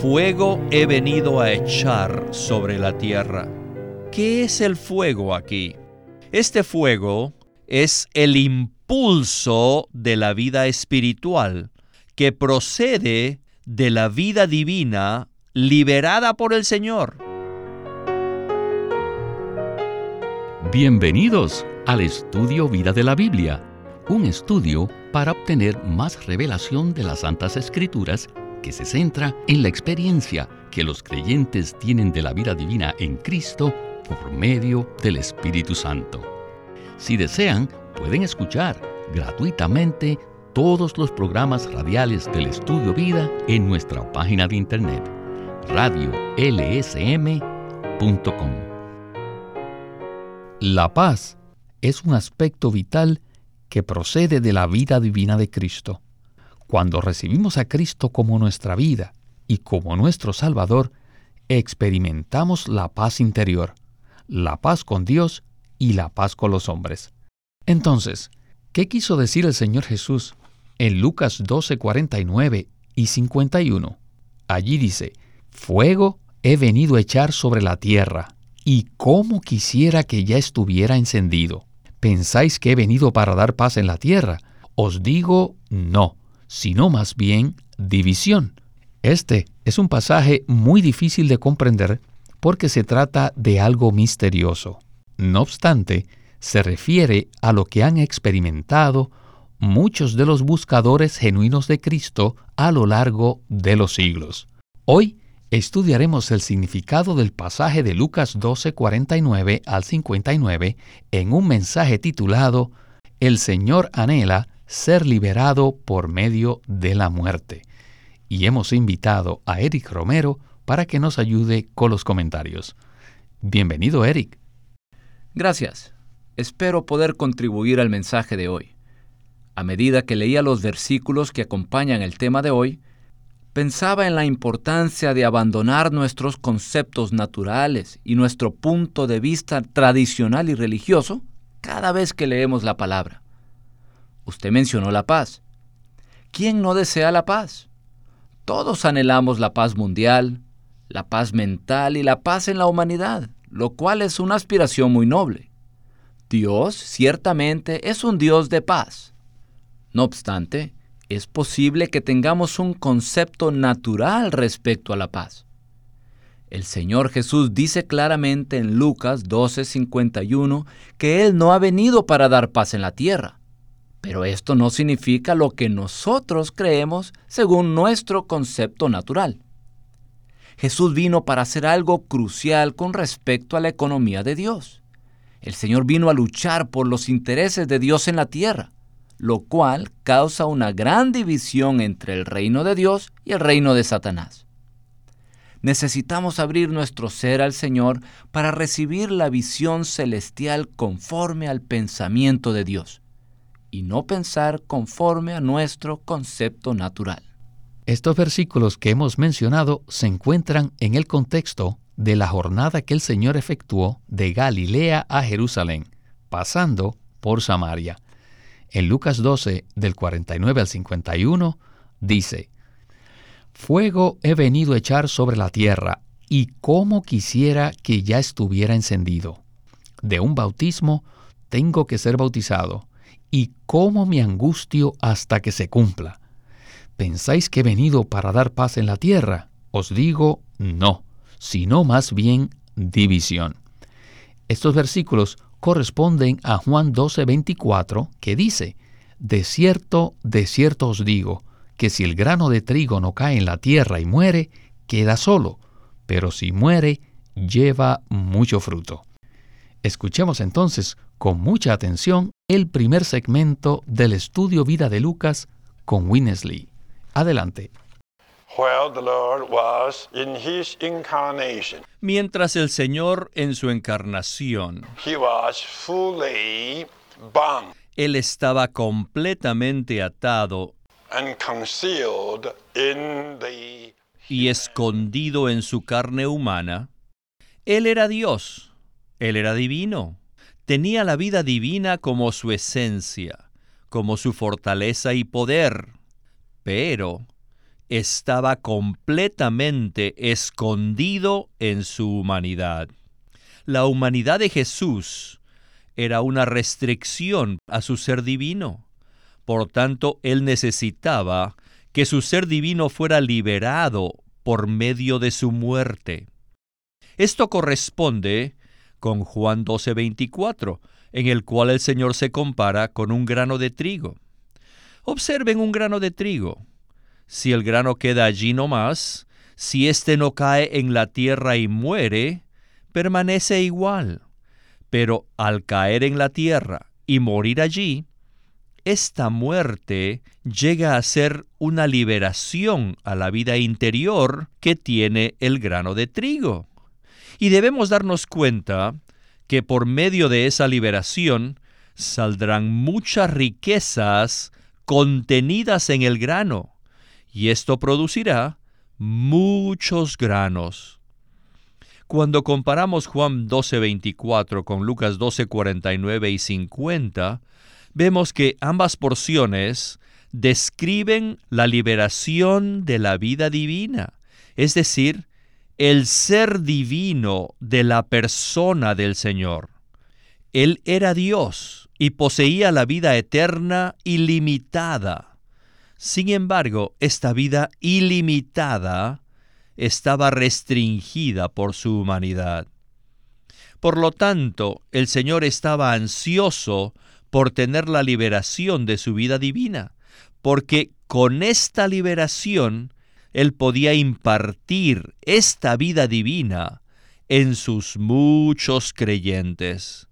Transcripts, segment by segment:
Fuego he venido a echar sobre la tierra. ¿Qué es el fuego aquí? Este fuego es el impulso de la vida espiritual que procede de la vida divina liberada por el Señor. Bienvenidos al estudio Vida de la Biblia, un estudio para obtener más revelación de las Santas Escrituras que se centra en la experiencia que los creyentes tienen de la vida divina en Cristo por medio del Espíritu Santo. Si desean, pueden escuchar gratuitamente todos los programas radiales del Estudio Vida en nuestra página de internet radiolsm.com. La paz es un aspecto vital que procede de la vida divina de Cristo. Cuando recibimos a Cristo como nuestra vida y como nuestro Salvador, experimentamos la paz interior, la paz con Dios y la paz con los hombres. Entonces, ¿qué quiso decir el Señor Jesús en Lucas 12, 49 y 51? Allí dice, Fuego he venido a echar sobre la tierra, y cómo quisiera que ya estuviera encendido. ¿Pensáis que he venido para dar paz en la tierra? Os digo, no sino más bien división. Este es un pasaje muy difícil de comprender porque se trata de algo misterioso. No obstante, se refiere a lo que han experimentado muchos de los buscadores genuinos de Cristo a lo largo de los siglos. Hoy estudiaremos el significado del pasaje de Lucas 12, 49 al 59 en un mensaje titulado El Señor anhela ser liberado por medio de la muerte. Y hemos invitado a Eric Romero para que nos ayude con los comentarios. Bienvenido, Eric. Gracias. Espero poder contribuir al mensaje de hoy. A medida que leía los versículos que acompañan el tema de hoy, pensaba en la importancia de abandonar nuestros conceptos naturales y nuestro punto de vista tradicional y religioso cada vez que leemos la palabra. Usted mencionó la paz. ¿Quién no desea la paz? Todos anhelamos la paz mundial, la paz mental y la paz en la humanidad, lo cual es una aspiración muy noble. Dios ciertamente es un Dios de paz. No obstante, es posible que tengamos un concepto natural respecto a la paz. El Señor Jesús dice claramente en Lucas 12:51 que Él no ha venido para dar paz en la tierra, pero esto no significa lo que nosotros creemos según nuestro concepto natural. Jesús vino para hacer algo crucial con respecto a la economía de Dios. El Señor vino a luchar por los intereses de Dios en la tierra, lo cual causa una gran división entre el reino de Dios y el reino de Satanás. Necesitamos abrir nuestro ser al Señor para recibir la visión celestial conforme al pensamiento de Dios y no pensar conforme a nuestro concepto natural. Estos versículos que hemos mencionado se encuentran en el contexto de la jornada que el Señor efectuó de Galilea a Jerusalén, pasando por Samaria. En Lucas 12, del 49 al 51, dice, Fuego he venido a echar sobre la tierra, y cómo quisiera que ya estuviera encendido. De un bautismo tengo que ser bautizado, y cómo me angustio hasta que se cumpla. ¿Pensáis que he venido para dar paz en la tierra? Os digo, no, sino más bien división. Estos versículos corresponden a Juan 12, 24, que dice, De cierto, de cierto os digo, que si el grano de trigo no cae en la tierra y muere, queda solo, pero si muere, lleva mucho fruto. Escuchemos entonces con mucha atención el primer segmento del estudio Vida de Lucas con Winnesley. Adelante. Mientras el Señor en su encarnación, Él estaba completamente atado y escondido en su carne humana. Él era Dios, Él era divino tenía la vida divina como su esencia, como su fortaleza y poder, pero estaba completamente escondido en su humanidad. La humanidad de Jesús era una restricción a su ser divino. Por tanto, él necesitaba que su ser divino fuera liberado por medio de su muerte. Esto corresponde con Juan 12:24, en el cual el Señor se compara con un grano de trigo. Observen un grano de trigo. Si el grano queda allí nomás, si éste no cae en la tierra y muere, permanece igual. Pero al caer en la tierra y morir allí, esta muerte llega a ser una liberación a la vida interior que tiene el grano de trigo. Y debemos darnos cuenta que por medio de esa liberación saldrán muchas riquezas contenidas en el grano, y esto producirá muchos granos. Cuando comparamos Juan 12:24 con Lucas 12:49 y 50, vemos que ambas porciones describen la liberación de la vida divina, es decir, el ser divino de la persona del Señor. Él era Dios y poseía la vida eterna ilimitada. Sin embargo, esta vida ilimitada estaba restringida por su humanidad. Por lo tanto, el Señor estaba ansioso por tener la liberación de su vida divina, porque con esta liberación Él podía impartir esta vida divina en sus muchos creyentes.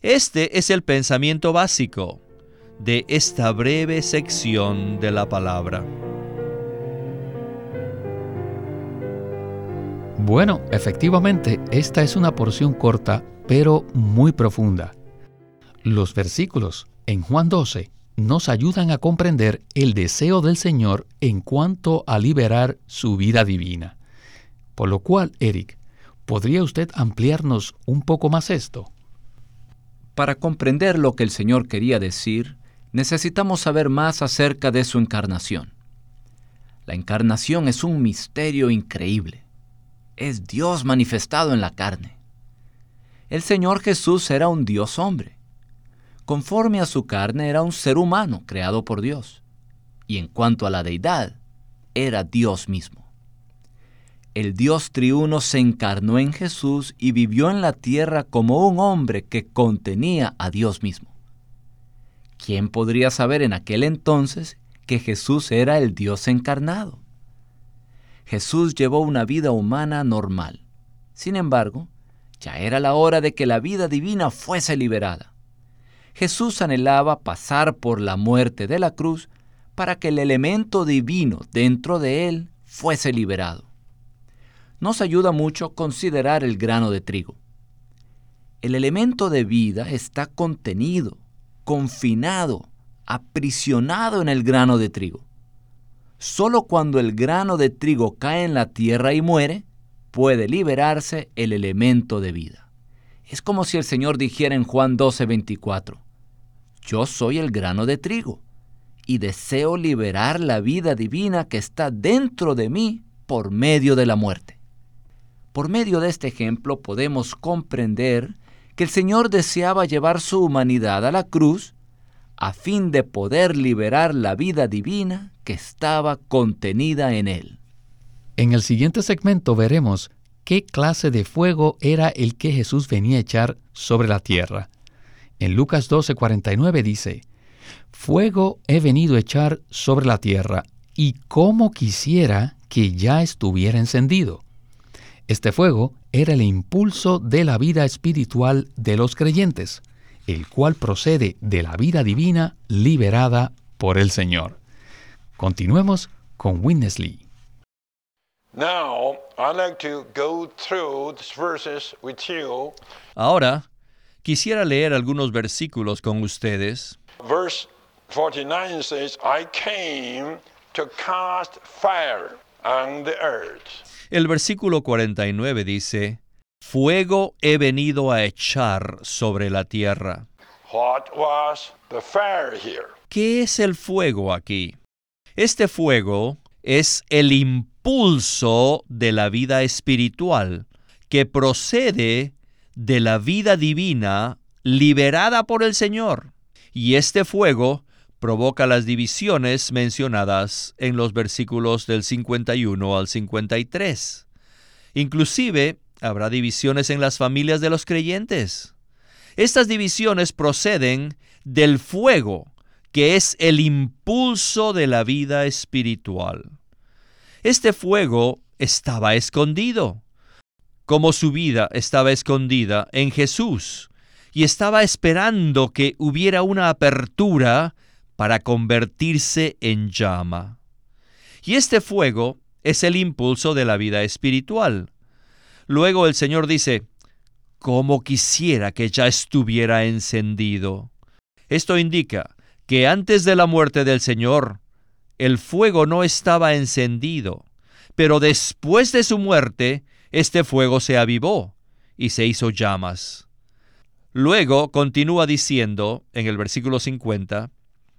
Este es el pensamiento básico de esta breve sección de la palabra. Bueno, efectivamente, esta es una porción corta, pero muy profunda. Los versículos en Juan 12 nos ayudan a comprender el deseo del Señor en cuanto a liberar su vida divina. Por lo cual, Eric, ¿podría usted ampliarnos un poco más esto? Para comprender lo que el Señor quería decir, necesitamos saber más acerca de su encarnación. La encarnación es un misterio increíble. Es Dios manifestado en la carne. El Señor Jesús era un Dios hombre conforme a su carne era un ser humano creado por Dios, y en cuanto a la deidad, era Dios mismo. El Dios triuno se encarnó en Jesús y vivió en la tierra como un hombre que contenía a Dios mismo. ¿Quién podría saber en aquel entonces que Jesús era el Dios encarnado? Jesús llevó una vida humana normal. Sin embargo, ya era la hora de que la vida divina fuese liberada. Jesús anhelaba pasar por la muerte de la cruz para que el elemento divino dentro de él fuese liberado. Nos ayuda mucho considerar el grano de trigo. El elemento de vida está contenido, confinado, aprisionado en el grano de trigo. Solo cuando el grano de trigo cae en la tierra y muere, puede liberarse el elemento de vida. Es como si el Señor dijera en Juan 12, 24, Yo soy el grano de trigo y deseo liberar la vida divina que está dentro de mí por medio de la muerte. Por medio de este ejemplo podemos comprender que el Señor deseaba llevar su humanidad a la cruz a fin de poder liberar la vida divina que estaba contenida en él. En el siguiente segmento veremos qué clase de fuego era el que Jesús venía a echar sobre la tierra. En Lucas 12:49 dice, Fuego he venido a echar sobre la tierra, y cómo quisiera que ya estuviera encendido. Este fuego era el impulso de la vida espiritual de los creyentes, el cual procede de la vida divina liberada por el Señor. Continuemos con Witness Lee. Ahora, quisiera leer algunos versículos con ustedes. Verse 49 says, I came to cast fire on the earth. El versículo 49 dice, Fuego he venido a echar sobre la tierra. What was the fire here? ¿Qué es el fuego aquí? Este fuego es el impulso de la vida espiritual que procede de la vida divina liberada por el Señor. Y este fuego provoca las divisiones mencionadas en los versículos del 51 al 53. Inclusive habrá divisiones en las familias de los creyentes. Estas divisiones proceden del fuego, que es el impulso de la vida espiritual. Este fuego estaba escondido, como su vida estaba escondida en Jesús, y estaba esperando que hubiera una apertura para convertirse en llama. Y este fuego es el impulso de la vida espiritual. Luego el Señor dice, como quisiera que ya estuviera encendido. Esto indica que antes de la muerte del Señor, el fuego no estaba encendido, pero después de su muerte, este fuego se avivó y se hizo llamas. Luego continúa diciendo en el versículo 50,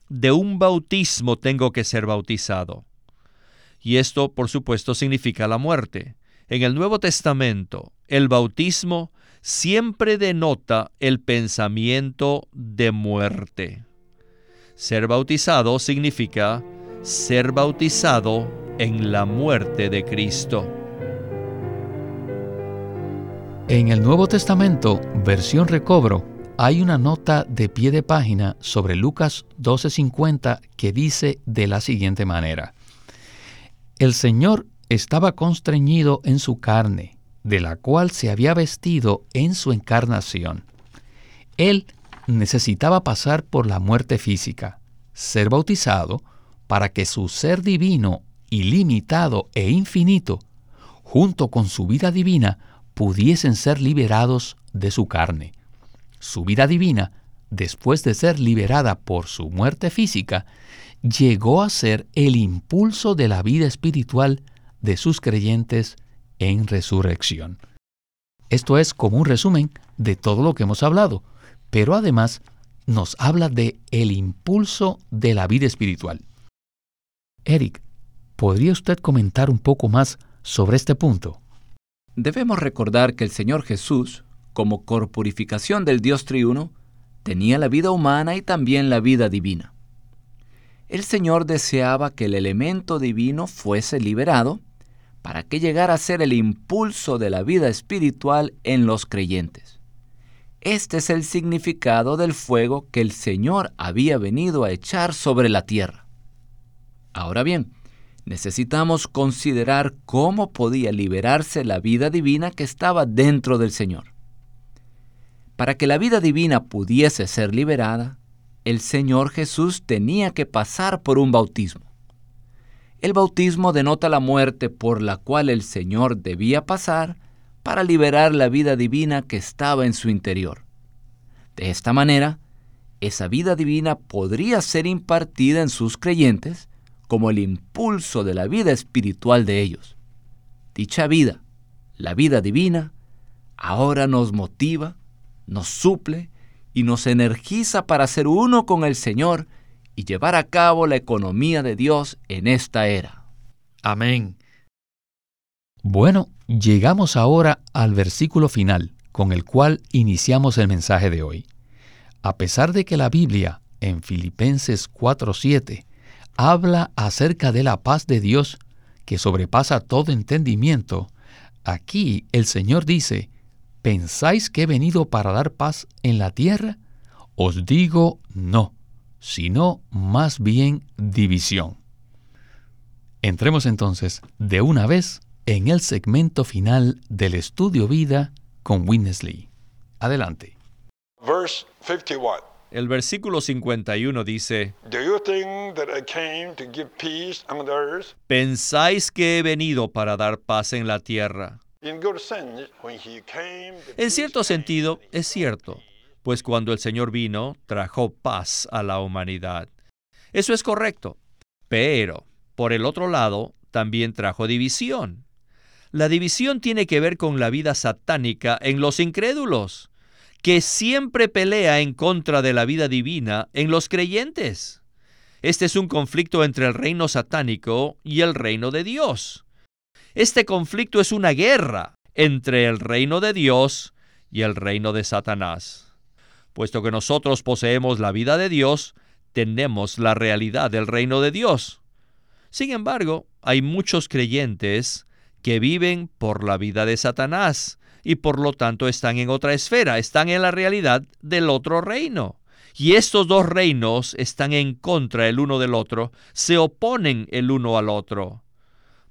de un bautismo tengo que ser bautizado. Y esto, por supuesto, significa la muerte. En el Nuevo Testamento, el bautismo siempre denota el pensamiento de muerte. Ser bautizado significa ser bautizado en la muerte de Cristo. En el Nuevo Testamento, versión recobro, hay una nota de pie de página sobre Lucas 12:50 que dice de la siguiente manera. El Señor estaba constreñido en su carne de la cual se había vestido en su encarnación. Él necesitaba pasar por la muerte física, ser bautizado, para que su ser divino, ilimitado e infinito, junto con su vida divina, pudiesen ser liberados de su carne. Su vida divina, después de ser liberada por su muerte física, llegó a ser el impulso de la vida espiritual de sus creyentes en resurrección. Esto es como un resumen de todo lo que hemos hablado, pero además nos habla de el impulso de la vida espiritual. Eric, ¿podría usted comentar un poco más sobre este punto? Debemos recordar que el Señor Jesús, como corporificación del Dios triuno, tenía la vida humana y también la vida divina. El Señor deseaba que el elemento divino fuese liberado para que llegara a ser el impulso de la vida espiritual en los creyentes. Este es el significado del fuego que el Señor había venido a echar sobre la tierra. Ahora bien, necesitamos considerar cómo podía liberarse la vida divina que estaba dentro del Señor. Para que la vida divina pudiese ser liberada, el Señor Jesús tenía que pasar por un bautismo. El bautismo denota la muerte por la cual el Señor debía pasar para liberar la vida divina que estaba en su interior. De esta manera, esa vida divina podría ser impartida en sus creyentes como el impulso de la vida espiritual de ellos. Dicha vida, la vida divina, ahora nos motiva, nos suple y nos energiza para ser uno con el Señor y llevar a cabo la economía de Dios en esta era. Amén. Bueno, llegamos ahora al versículo final, con el cual iniciamos el mensaje de hoy. A pesar de que la Biblia, en Filipenses 4:7, habla acerca de la paz de Dios que sobrepasa todo entendimiento, aquí el Señor dice, ¿pensáis que he venido para dar paz en la tierra? Os digo no sino más bien división. Entremos entonces de una vez en el segmento final del estudio vida con Winnesley. Adelante. El versículo 51 dice, ¿Pensáis que he venido para dar paz en la tierra? En cierto sentido, es cierto pues cuando el Señor vino, trajo paz a la humanidad. Eso es correcto, pero, por el otro lado, también trajo división. La división tiene que ver con la vida satánica en los incrédulos, que siempre pelea en contra de la vida divina en los creyentes. Este es un conflicto entre el reino satánico y el reino de Dios. Este conflicto es una guerra entre el reino de Dios y el reino de Satanás. Puesto que nosotros poseemos la vida de Dios, tenemos la realidad del reino de Dios. Sin embargo, hay muchos creyentes que viven por la vida de Satanás y por lo tanto están en otra esfera, están en la realidad del otro reino. Y estos dos reinos están en contra el uno del otro, se oponen el uno al otro.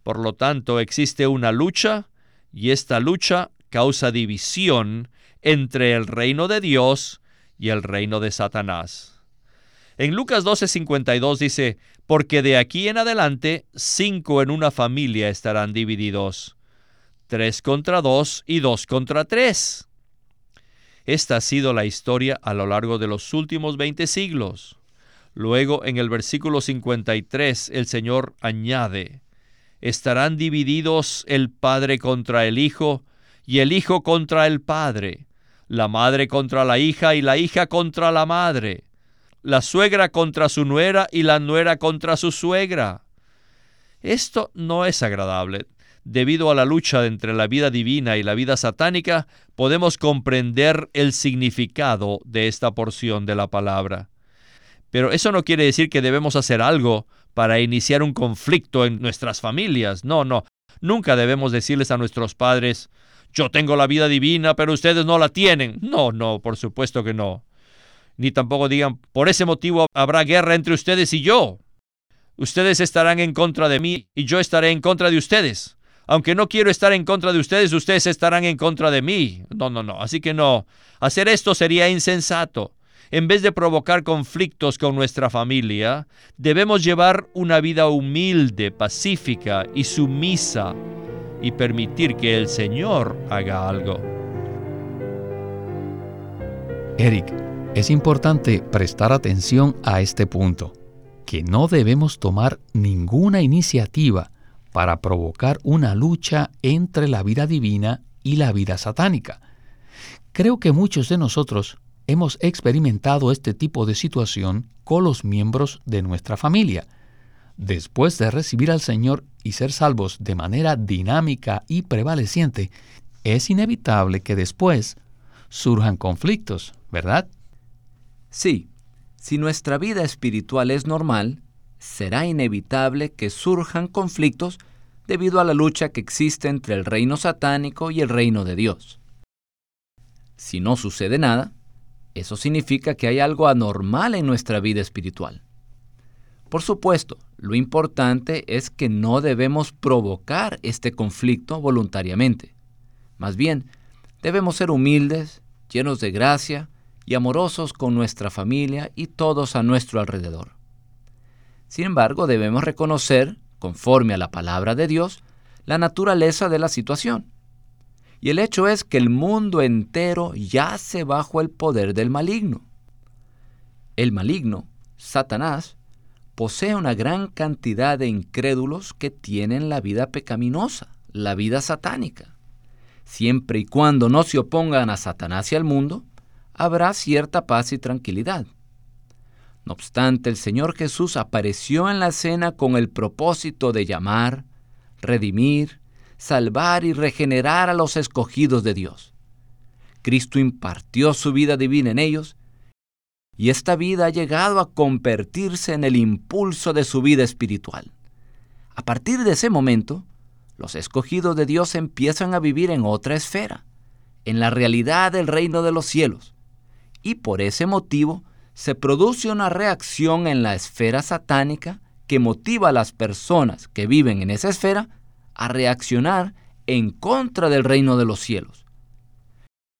Por lo tanto, existe una lucha y esta lucha causa división entre el reino de Dios y el reino de Satanás. En Lucas 12:52 dice, porque de aquí en adelante cinco en una familia estarán divididos, tres contra dos y dos contra tres. Esta ha sido la historia a lo largo de los últimos 20 siglos. Luego, en el versículo 53, el Señor añade, estarán divididos el Padre contra el Hijo, y el Hijo contra el Padre, la madre contra la hija y la hija contra la madre, la suegra contra su nuera y la nuera contra su suegra. Esto no es agradable. Debido a la lucha entre la vida divina y la vida satánica, podemos comprender el significado de esta porción de la palabra. Pero eso no quiere decir que debemos hacer algo para iniciar un conflicto en nuestras familias. No, no. Nunca debemos decirles a nuestros padres, yo tengo la vida divina, pero ustedes no la tienen. No, no, por supuesto que no. Ni tampoco digan, por ese motivo habrá guerra entre ustedes y yo. Ustedes estarán en contra de mí y yo estaré en contra de ustedes aunque no quiero estar en contra de ustedes, ustedes estarán en contra de mí. No, no, no. Así que no. Hacer esto sería insensato. En vez de provocar conflictos con nuestra familia, debemos llevar una vida humilde, pacífica y sumisa y permitir que el Señor haga algo. Eric, es importante prestar atención a este punto, que no debemos tomar ninguna iniciativa para provocar una lucha entre la vida divina y la vida satánica. Creo que muchos de nosotros hemos experimentado este tipo de situación con los miembros de nuestra familia. Después de recibir al Señor y ser salvos de manera dinámica y prevaleciente, es inevitable que después surjan conflictos, ¿verdad? Sí, si nuestra vida espiritual es normal, será inevitable que surjan conflictos debido a la lucha que existe entre el reino satánico y el reino de Dios. Si no sucede nada, eso significa que hay algo anormal en nuestra vida espiritual. Por supuesto, lo importante es que no debemos provocar este conflicto voluntariamente. Más bien, debemos ser humildes, llenos de gracia y amorosos con nuestra familia y todos a nuestro alrededor. Sin embargo, debemos reconocer, conforme a la palabra de Dios, la naturaleza de la situación. Y el hecho es que el mundo entero yace bajo el poder del maligno. El maligno, Satanás, posee una gran cantidad de incrédulos que tienen la vida pecaminosa, la vida satánica. Siempre y cuando no se opongan a Satanás y al mundo, habrá cierta paz y tranquilidad. No obstante, el Señor Jesús apareció en la escena con el propósito de llamar, redimir, salvar y regenerar a los escogidos de Dios. Cristo impartió su vida divina en ellos y esta vida ha llegado a convertirse en el impulso de su vida espiritual. A partir de ese momento, los escogidos de Dios empiezan a vivir en otra esfera, en la realidad del reino de los cielos, y por ese motivo se produce una reacción en la esfera satánica que motiva a las personas que viven en esa esfera a reaccionar en contra del reino de los cielos.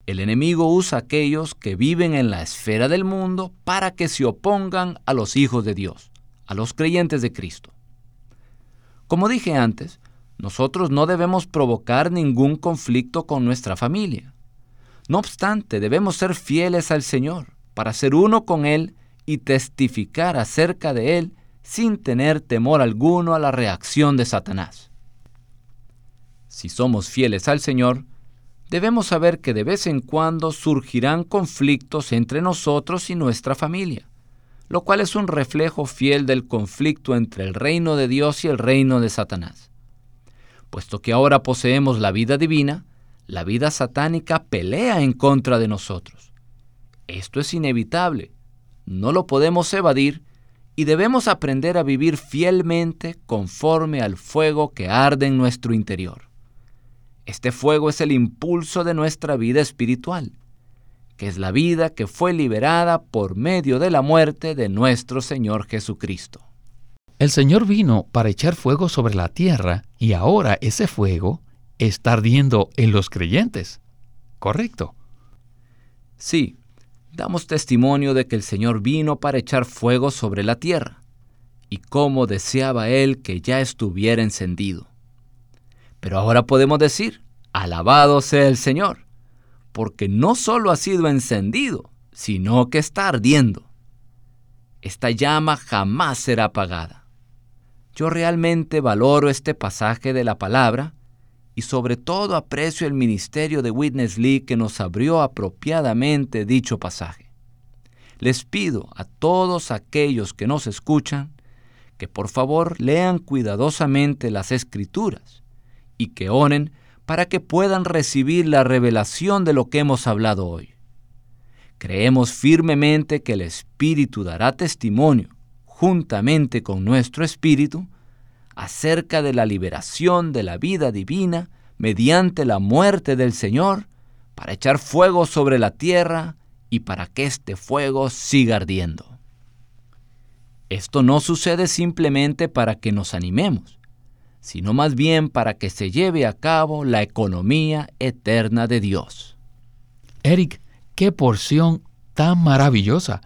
El enemigo usa a aquellos que viven en la esfera del mundo para que se opongan a los hijos de Dios, a los creyentes de Cristo. Como dije antes, nosotros no debemos provocar ningún conflicto con nuestra familia. No obstante, debemos ser fieles al Señor para ser uno con Él y testificar acerca de Él sin tener temor alguno a la reacción de Satanás. Si somos fieles al Señor, debemos saber que de vez en cuando surgirán conflictos entre nosotros y nuestra familia. lo cual es un reflejo fiel del conflicto entre el reino de Dios y el reino de Satanás. Puesto que ahora poseemos la vida divina, la vida satánica pelea en contra de nosotros. Esto es inevitable, no lo podemos evadir y debemos aprender a vivir fielmente conforme al fuego que arde en nuestro interior. Este fuego es el impulso de nuestra vida espiritual, que es la vida que fue liberada por medio de la muerte de nuestro Señor Jesucristo. El Señor vino para echar fuego sobre la tierra y ahora ese fuego está ardiendo en los creyentes. ¿Correcto? Sí, damos testimonio de que el Señor vino para echar fuego sobre la tierra, y cómo deseaba Él que ya estuviera encendido. Pero ahora podemos decir, alabado sea el Señor, porque no solo ha sido encendido, sino que está ardiendo. Esta llama jamás será apagada. Yo realmente valoro este pasaje de la palabra y sobre todo aprecio el ministerio de Witness Lee que nos abrió apropiadamente dicho pasaje. Les pido a todos aquellos que nos escuchan que por favor lean cuidadosamente las escrituras y que oren para que puedan recibir la revelación de lo que hemos hablado hoy. Creemos firmemente que el Espíritu dará testimonio juntamente con nuestro espíritu, acerca de la liberación de la vida divina mediante la muerte del Señor, para echar fuego sobre la tierra y para que este fuego siga ardiendo. Esto no sucede simplemente para que nos animemos, sino más bien para que se lleve a cabo la economía eterna de Dios. Eric, qué porción tan maravillosa.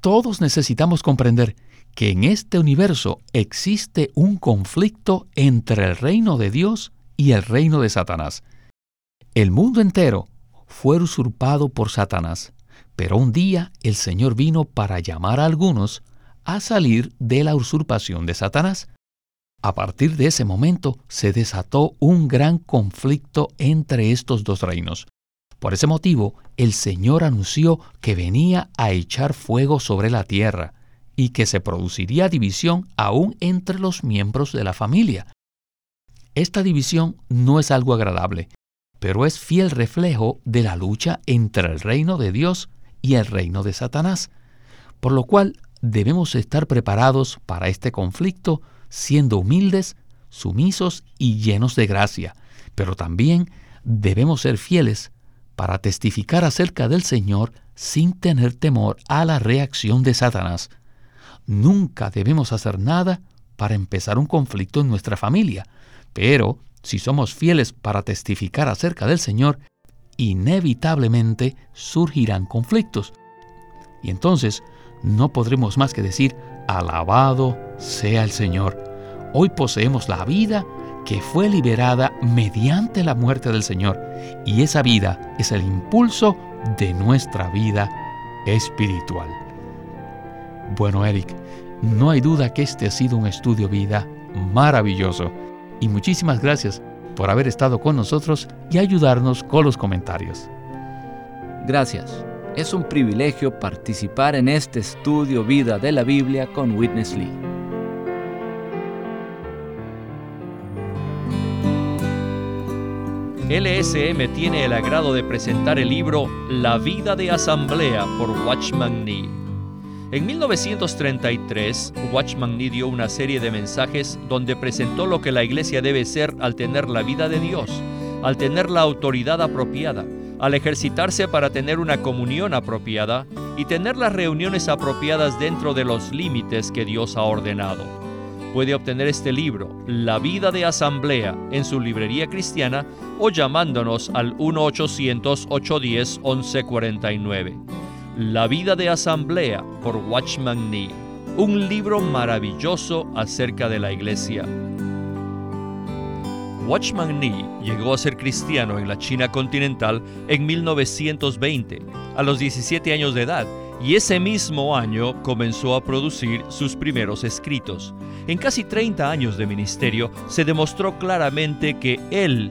Todos necesitamos comprender que en este universo existe un conflicto entre el reino de Dios y el reino de Satanás. El mundo entero fue usurpado por Satanás, pero un día el Señor vino para llamar a algunos a salir de la usurpación de Satanás. A partir de ese momento se desató un gran conflicto entre estos dos reinos. Por ese motivo, el Señor anunció que venía a echar fuego sobre la tierra, y que se produciría división aún entre los miembros de la familia. Esta división no es algo agradable, pero es fiel reflejo de la lucha entre el reino de Dios y el reino de Satanás, por lo cual debemos estar preparados para este conflicto siendo humildes, sumisos y llenos de gracia, pero también debemos ser fieles para testificar acerca del Señor sin tener temor a la reacción de Satanás. Nunca debemos hacer nada para empezar un conflicto en nuestra familia, pero si somos fieles para testificar acerca del Señor, inevitablemente surgirán conflictos. Y entonces no podremos más que decir, alabado sea el Señor. Hoy poseemos la vida que fue liberada mediante la muerte del Señor, y esa vida es el impulso de nuestra vida espiritual. Bueno, Eric, no hay duda que este ha sido un estudio vida maravilloso y muchísimas gracias por haber estado con nosotros y ayudarnos con los comentarios. Gracias. Es un privilegio participar en este estudio vida de la Biblia con Witness Lee. LSM tiene el agrado de presentar el libro La vida de asamblea por Watchman Nee. En 1933, Watchman Nee dio una serie de mensajes donde presentó lo que la iglesia debe ser al tener la vida de Dios, al tener la autoridad apropiada, al ejercitarse para tener una comunión apropiada y tener las reuniones apropiadas dentro de los límites que Dios ha ordenado. Puede obtener este libro, La vida de asamblea, en su librería cristiana o llamándonos al 1-800-810-1149. La vida de asamblea por Watchman Nee, un libro maravilloso acerca de la iglesia. Watchman Nee llegó a ser cristiano en la China continental en 1920, a los 17 años de edad, y ese mismo año comenzó a producir sus primeros escritos. En casi 30 años de ministerio se demostró claramente que él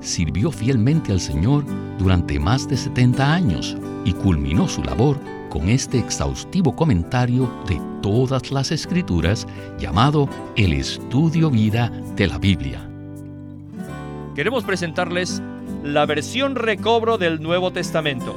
sirvió fielmente al Señor durante más de 70 años y culminó su labor con este exhaustivo comentario de todas las escrituras llamado El Estudio Vida de la Biblia. Queremos presentarles la versión recobro del Nuevo Testamento.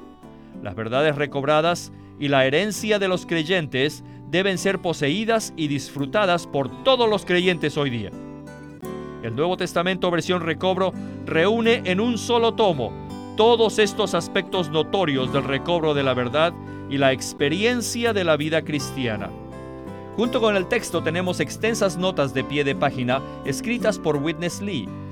Las verdades recobradas y la herencia de los creyentes deben ser poseídas y disfrutadas por todos los creyentes hoy día. El Nuevo Testamento versión recobro reúne en un solo tomo todos estos aspectos notorios del recobro de la verdad y la experiencia de la vida cristiana. Junto con el texto tenemos extensas notas de pie de página escritas por Witness Lee,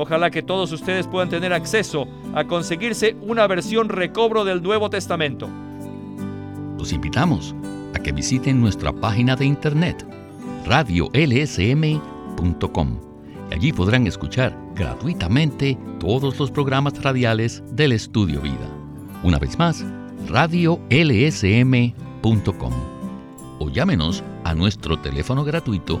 Ojalá que todos ustedes puedan tener acceso a conseguirse una versión recobro del Nuevo Testamento. Los invitamos a que visiten nuestra página de internet radiolsm.com. Allí podrán escuchar gratuitamente todos los programas radiales del Estudio Vida. Una vez más, radiolsm.com o llámenos a nuestro teléfono gratuito